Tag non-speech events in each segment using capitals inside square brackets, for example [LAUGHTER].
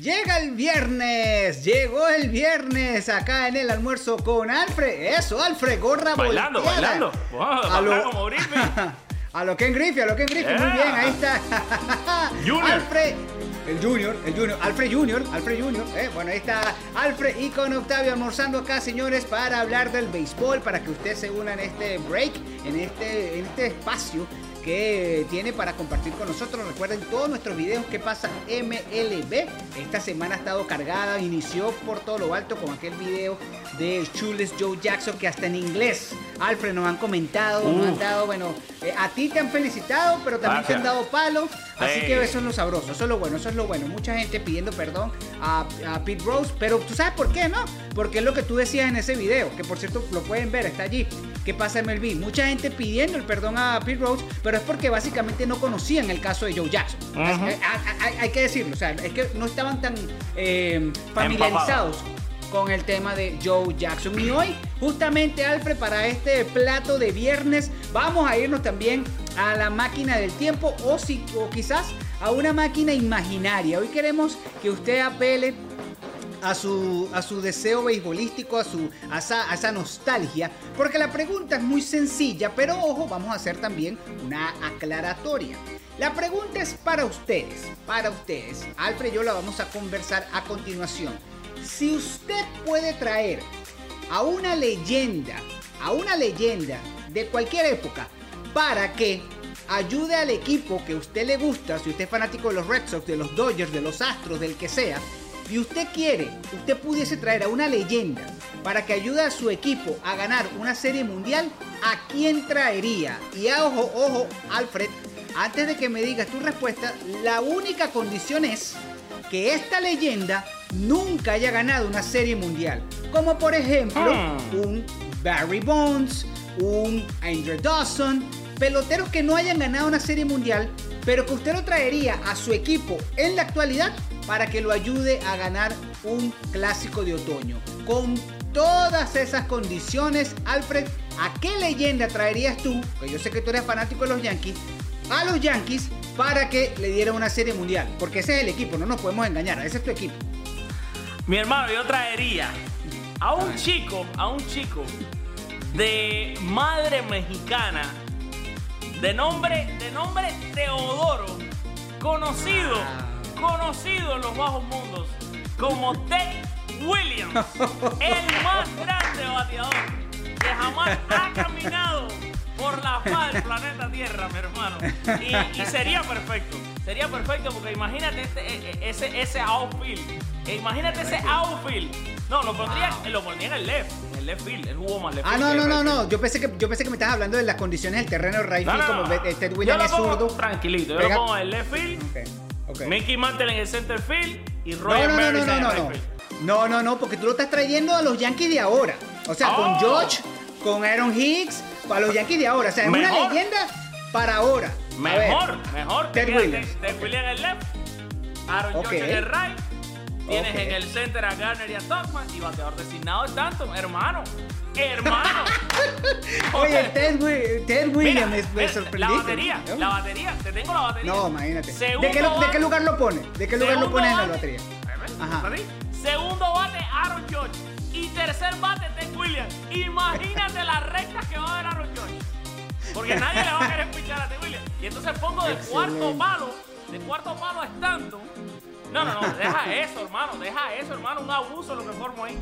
Llega el viernes, llegó el viernes acá en el almuerzo con Alfred. Eso, Alfred, gorra Bailando, volteada. bailando. Wow, a lo, como [LAUGHS] a lo Ken Griffey, a lo Ken Griffey, muy Yeah. bien, ahí está. [LAUGHS] Junior. Alfred, el Junior, el Junior, Alfred Junior, Alfred Junior. eh, bueno, ahí está Alfred y con Octavio almorzando acá, señores, para hablar del béisbol, para que usted se una en este break, en este, en este espacio que tiene para compartir con nosotros. Recuerden todos nuestros videos que pasa MLB. Esta semana ha estado cargada, inició por todo lo alto con aquel video de Chules Joe Jackson que hasta en inglés, Alfred, nos han comentado, nos han Uf. dado, bueno, eh, a ti te han felicitado, pero también te han dado palo. Así Ey. que eso es lo sabroso, eso es lo bueno, eso es lo bueno. Mucha gente pidiendo perdón a, a Pete Rose, pero tú sabes por qué, ¿no? Porque es lo que tú decías en ese video, que por cierto lo pueden ver, está allí. ¿Qué pasa en MLB? Mucha gente pidiendo el perdón a Pete Rose, pero es porque básicamente no conocían el caso de Joe Jackson. Hay- hay, hay- hay que decirlo, o sea, es que no estaban tan eh, familiarizados con el tema de Joe Jackson. Y hoy, justamente, Alfred, para este plato de viernes, vamos a irnos también a la máquina del tiempo o, si, o quizás a una máquina imaginaria. Hoy queremos que usted apele a su, a su deseo beisbolístico, a, su, a, esa, a esa nostalgia, porque la pregunta es muy sencilla, pero ojo, vamos a hacer también una aclaratoria. La pregunta es para ustedes, para ustedes. Alfred y yo la vamos a conversar a continuación. Si usted puede traer a una leyenda, a una leyenda de cualquier época, para que ayude al equipo que usted le gusta, si usted es fanático de los Red Sox, de los Dodgers, de los Astros, del que sea, y usted quiere, usted pudiese traer a una leyenda para que ayude a su equipo a ganar una serie mundial, ¿a quién traería? Y ojo, ojo, Alfred, antes de que me digas tu respuesta, la única condición es que esta leyenda nunca haya ganado una serie mundial. Como por ejemplo, Hmm. un Barry Bonds, un Andrew Dawson, peloteros que no hayan ganado una serie mundial, pero que usted lo traería a su equipo en la actualidad para que lo ayude a ganar un clásico de otoño. Con todas esas condiciones, Alfred, ¿a qué leyenda traerías tú? Que yo sé que tú eres fanático de los Yankees, a los Yankees para que le dieran una serie mundial. Porque ese es el equipo, no nos podemos engañar, ese es tu equipo. Mi hermano, yo traería a un chico, a un chico de madre mexicana, de nombre, de nombre Teodoro, conocido, Ah. conocido en los bajos mundos como Ted Williams, [LAUGHS] el más grande bateador que jamás ha caminado del planeta Tierra, mi hermano. Y, y sería perfecto, sería perfecto porque imagínate este- e- e- ese, ese outfield, e imagínate ese outfield. No, lo pondría, lo pondría en el left, en el left field, él jugó más left Ah, no, no, no, no. Yo pensé que, yo pensé que me estabas hablando de las condiciones del terreno right No, como no. Ted Williams lo es zurdo. tranquilito, yo Pega- lo pongo en el left field, Ok, ok. Mickey Mantle en el center field y No, Roger no, no, no, en no, el no, right no. field. No, no, no, porque tú lo estás trayendo a los Yankees de ahora. O sea, con Oh. George, con Aaron Hicks, para los Yankees de ahora. O sea, es una leyenda para ahora. A ver, Mejor, mejor. Ted Williams. Ted, Williams en el left, Aaron Ok. George en el right. Tienes en el center a Garner y a Tuckman y bateador designado es tanto, hermano. Hermano. [LAUGHS] Oye, Ted, Ted Williams, Mira, me, sorprendiste. La batería, ¿no? la batería, te tengo la batería. No, imagínate. Segundo ¿De qué, de lugar lo pone? ¿De qué lugar lo pones en la bate- batería? Ajá. Segundo bate, Aaron George. Y tercer bate, Williams. Imagínate las rectas que va a ver Aaron George. Porque nadie le va a querer pichar a Ted Williams. Y entonces pongo de cuarto palo, de cuarto palo a Stanton. No, no, no, deja eso, hermano, deja eso, hermano, un abuso lo que formo ahí.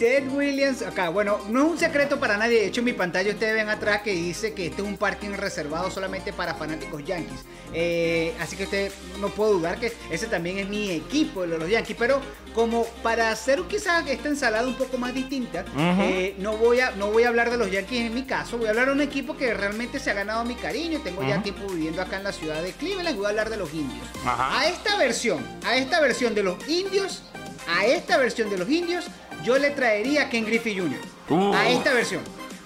Ted Williams, acá, bueno, no es un secreto para nadie. De hecho, en mi pantalla ustedes ven atrás que dice que este es un parking reservado solamente para fanáticos Yankees. Eh, así que usted no puedo dudar que ese también es mi equipo, el de los Yankees. Pero como para hacer quizás esta ensalada un poco más distinta, eh, no, voy a, no voy a hablar de los Yankees en mi caso. Voy a hablar de un equipo que realmente se ha ganado mi cariño. Tengo ya tiempo viviendo acá en la ciudad de Cleveland. Voy a hablar de los indios. A esta versión, a esta versión de los indios, a esta versión de los indios, yo le traería a Ken Griffey Jr. Uh. A esta versión.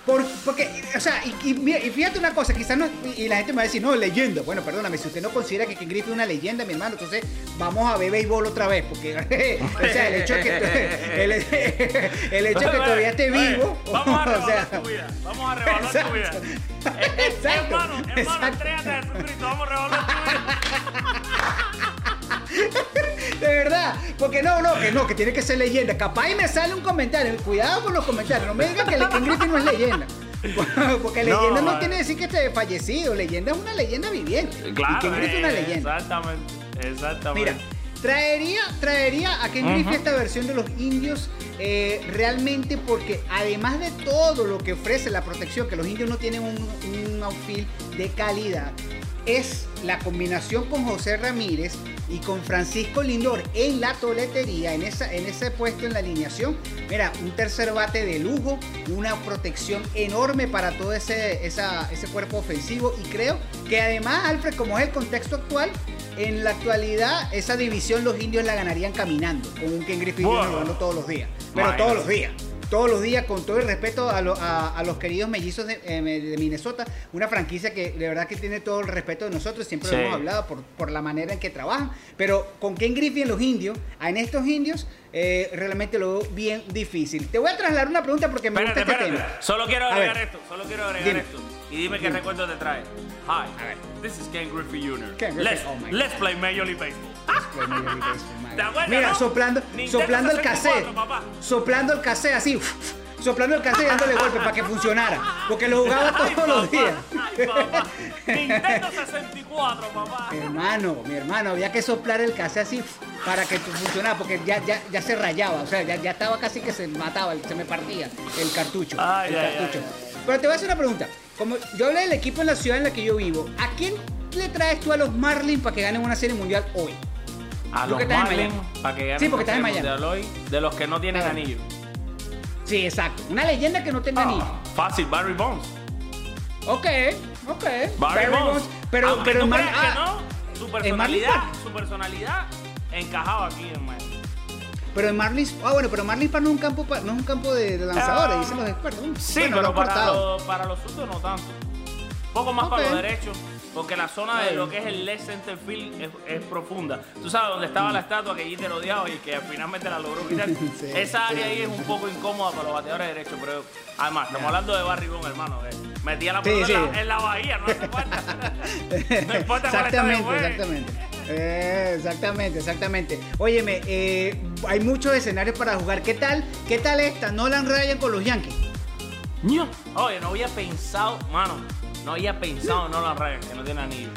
Por- porque, o sea, y, y mira, y fíjate una cosa, quizás no, y y la gente me va a decir, no, leyenda. Bueno, perdóname, si usted no considera que Ken Griffey es una leyenda, mi hermano, entonces vamos a ver béisbol otra vez, porque, [LAUGHS] o sea, el hecho de que, el, [LAUGHS] el hecho de que todavía esté Oye, vivo, Vamos a [LAUGHS] o revaluar sea, tu vida. Vamos a revaluar tu vida. Exacto. Eh, eh, Exacto. Hermano, hermano, Exacto. entrégate a Jesucristo. Vamos a revaluar tu vida. De verdad, Porque no, no, que no, que tiene que ser leyenda. Capaz y me sale un comentario. Cuidado con los comentarios. No me digan que Ken Griffey no es leyenda. [LAUGHS] Porque leyenda no, tiene que decir que esté fallecido. Leyenda es una leyenda viviente. Claro. Y Ken Griffey es una leyenda. Exactamente. Exactamente. Mira, traería, traería a Ken Griffey esta versión de los indios eh, realmente porque además de todo lo que ofrece la protección, que los indios no tienen un, un outfield de calidad, es la combinación con José Ramírez y con Francisco Lindor en la toletería, en, esa, en ese puesto en la alineación. Mira, un tercer bate de lujo, una protección enorme para todo ese, esa, ese cuerpo ofensivo. Y creo que además, Alfred, como es el contexto actual, en la actualidad esa división los indios la ganarían caminando, con un Ken Griffey Wow. jugando todos los días. Pero Imagínate. todos los días. Todos los días, con todo el respeto a, lo- a- a los queridos mellizos de, eh, de Minnesota, una franquicia que de verdad que tiene todo el respeto de nosotros, siempre Sí. lo hemos hablado por, por la manera en que trabajan, pero con Ken Griffey en los indios, en estos indios, eh, realmente lo veo bien difícil. Te voy a trasladar una pregunta porque me Espérate, gusta este espérate. tema. Solo quiero agregar esto. Solo quiero agregar Dime. esto. Y dime qué recuerdo te trae. Hi, this is Ken Griffey Jr. Ken Griffey, Let's, oh my let's play Major League Baseball. Pues, Major League Baseball, madre. ¿Te acuerdas, Mira, no? soplando, Nintendo soplando el 64, cassette. papá. Soplando el cassette así. Soplando el cassette y dándole golpe para que funcionara. Porque lo jugaba Ay, todos los papá, días. Ay, papá. Nintendo 64, papá. Mi hermano, mi hermano, había que soplar el cassette así para que funcionara, porque ya, ya, ya se rayaba, o sea, ya, ya estaba casi que se mataba, se me partía el cartucho. Ay, el ay, cartucho. ay, Pero te voy a hacer una pregunta. Como yo hablé del equipo en la ciudad en la que yo vivo, ¿a quién le traes tú a los Marlins para que ganen una serie mundial hoy? A los Marlins, para que ganen Sí, porque estás en el Miami. Mundial hoy, de los que no tienen anillo. Sí, exacto. Una leyenda que no tenga Ah, anillo. fácil, Barry Bonds. Ok, ok. Barry, Bonds. Pero, Aunque pero tú creas ah, que no, su personalidad, su personalidad encajaba aquí en Miami. Pero en Marlins, ah bueno, pero Marlins no es un campo, no es un campo de, lanzadores, Ah, dicen los expertos. Sí, Bueno, lo pero han para, los- para los zurdos no tanto. Un poco más para Ok. los derechos, porque la zona de lo que es el left center field es, es profunda. Tú sabes dónde estaba la estatua que Jeter odiaba y que finalmente la logró quitar. [LAUGHS] Sí, Esa área sí, ahí es un poco incómoda para los bateadores derechos, pero además, estamos hablando de Barry Bonds, hermano. Metía la Sí, pelota en, la, en la bahía, no hace falta. [LAUGHS] no importa cuál exactamente, juegue. exactamente. Eh, exactamente, exactamente. Óyeme, eh, hay muchos escenarios para jugar. ¿Qué tal? ¿Qué tal esta? Nolan Ryan con los Yankees. Oye, no había pensado, mano, no había pensado en Nolan Ryan, que no tiene anillo.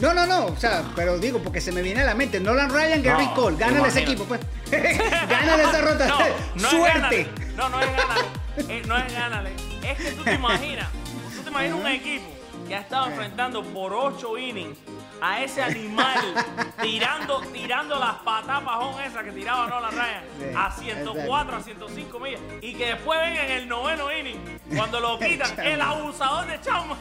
No, no, no, o sea, pero digo porque se me viene a la mente. Nolan Ryan, Gary No, Cole, gánale ese equipo, pues. [LAUGHS] gánale esa rotación. No, no [LAUGHS] Suerte. Es no, no es gánale. Eh, no es gánale. Es que tú te imaginas, tú te imaginas un equipo que ha estado enfrentando por ocho innings a ese animal [LAUGHS] tirando, tirando las patas pajón esas que tiraba Nolan Ryan Sí, a 104, a 105 millas y que después ven en el noveno inning cuando lo [LAUGHS] quitan el abusador de Chauman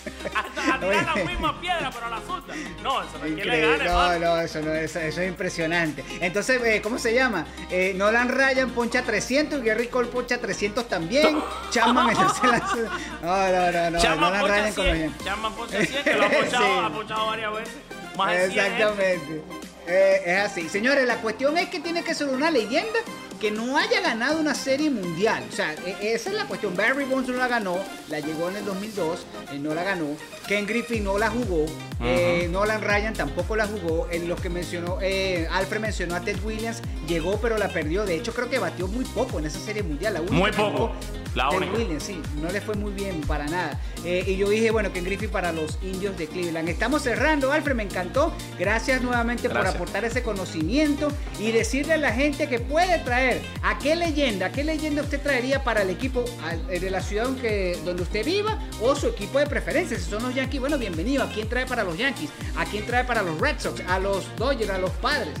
[LAUGHS] a, a tirar las mismas piedras pero a la suelta. No, eso no es que le Increíble. gane, No, no, eso no es, eso es impresionante. Entonces, eh, ¿cómo se llama? Eh, Nolan Ryan poncha 300 y Gary Cole poncha 300 también. Chapman en tercera. [LAUGHS] No, no, no, no. Chapman Nolan poncha Ryan con los 100, Yankees. Chapman poncha 100, que lo ha ponchado, Sí. ha ponchado varias veces. Más de 100 gente. Exactamente. Eh, es así. Señores, la cuestión es que tiene que ser una leyenda que no haya ganado una serie mundial. O sea, e- esa es la cuestión. Barry Bonds no la ganó, la llegó en el 2002, eh, no la ganó. Ken Griffey no la jugó. eh, Nolan Ryan tampoco la jugó. En los que mencionó, eh, Alfred mencionó a Ted Williams, llegó pero la perdió. De hecho, creo que batió muy poco en esa serie mundial. La Muy poco. La única. Williams, sí, no le fue muy bien para nada. Eh, y yo dije, bueno, Ken Griffey para los indios de Cleveland. Estamos cerrando, Alfred, me encantó. Gracias nuevamente por aportar ese conocimiento y decirle a la gente que puede traer a qué leyenda, qué leyenda usted traería para el equipo eh, de la ciudad donde usted viva o su equipo de preferencia. Si son los Yankees, bueno, bienvenido. ¿A quién trae para los Yankees? ¿A quién trae para los Red Sox? A los Dodgers, a los Padres.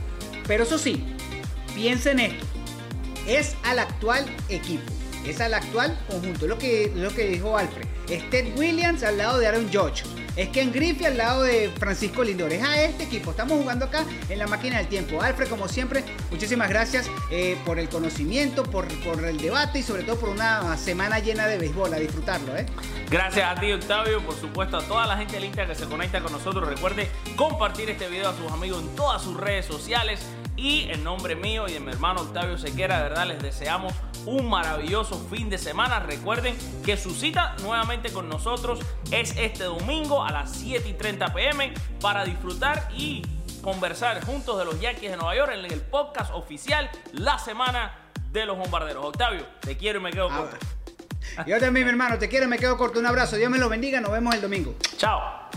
Pero eso sí, piensen esto es al actual equipo, es al actual conjunto. Lo que, lo que dijo Alfred. Es Ted Williams al lado de Aaron Judge. Es Ken Griffey al lado de Francisco Lindor. Es a este equipo. Estamos jugando acá en la máquina del tiempo. Alfred, como siempre, muchísimas gracias eh, por el conocimiento, por, por el debate y sobre todo por una semana llena de béisbol. A disfrutarlo, ¿eh? Gracias a ti, Octavio, por supuesto, a toda la gente del Insta que se conecta con nosotros. Recuerde compartir este video a sus amigos en todas sus redes sociales. Y en nombre mío y de mi hermano Octavio Sequera, de verdad les deseamos un maravilloso fin de semana. Recuerden que su cita nuevamente con nosotros es este domingo a las 7 y 30 pm para disfrutar y conversar juntos de los Yankees de Nueva York en el podcast oficial La Semana de los Bombarderos. Octavio, te quiero y me quedo Ah, corto. Yo también, mi hermano, te quiero, me quedo corto. Un abrazo. Dios me lo bendiga. Nos vemos el domingo. Chao.